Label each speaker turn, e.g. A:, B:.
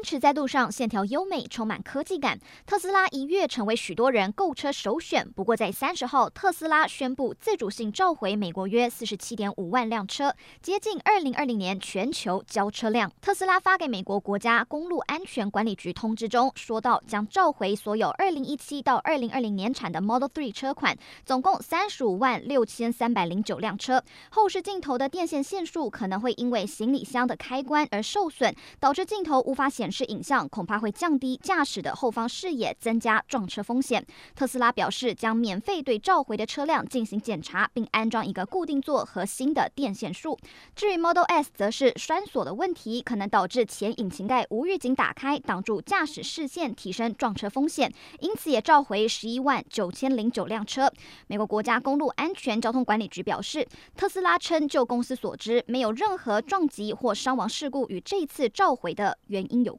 A: 奔驰在路上线条优美，充满科技感。特斯拉一跃成为许多人购车首选。不过，在三十号，特斯拉宣布自主性召回美国约四十七点五万辆车，接近二零二零年全球交车量。特斯拉发给美国国家公路安全管理局通知中说到，将召回所有二零一七到二零二零年产的 Model 3车款，总共三十五万六千三百零九辆车。后视镜头的电线线束可能会因为行李箱的开关而受损，导致镜头无法显示影像，恐怕会降低驾驶的后方视野，增加撞车风险。特斯拉表示将免费对召回的车辆进行检查，并安装一个固定座和新的电线束。至于 Model S，则是栓锁的问题，可能导致前引擎盖无预警打开，挡住驾驶视线，提升撞车风险。因此也召回十一万九千零九辆车。美国国家公路安全交通管理局表示，特斯拉称就公司所知，没有任何撞击或伤亡事故与这次召回的原因有有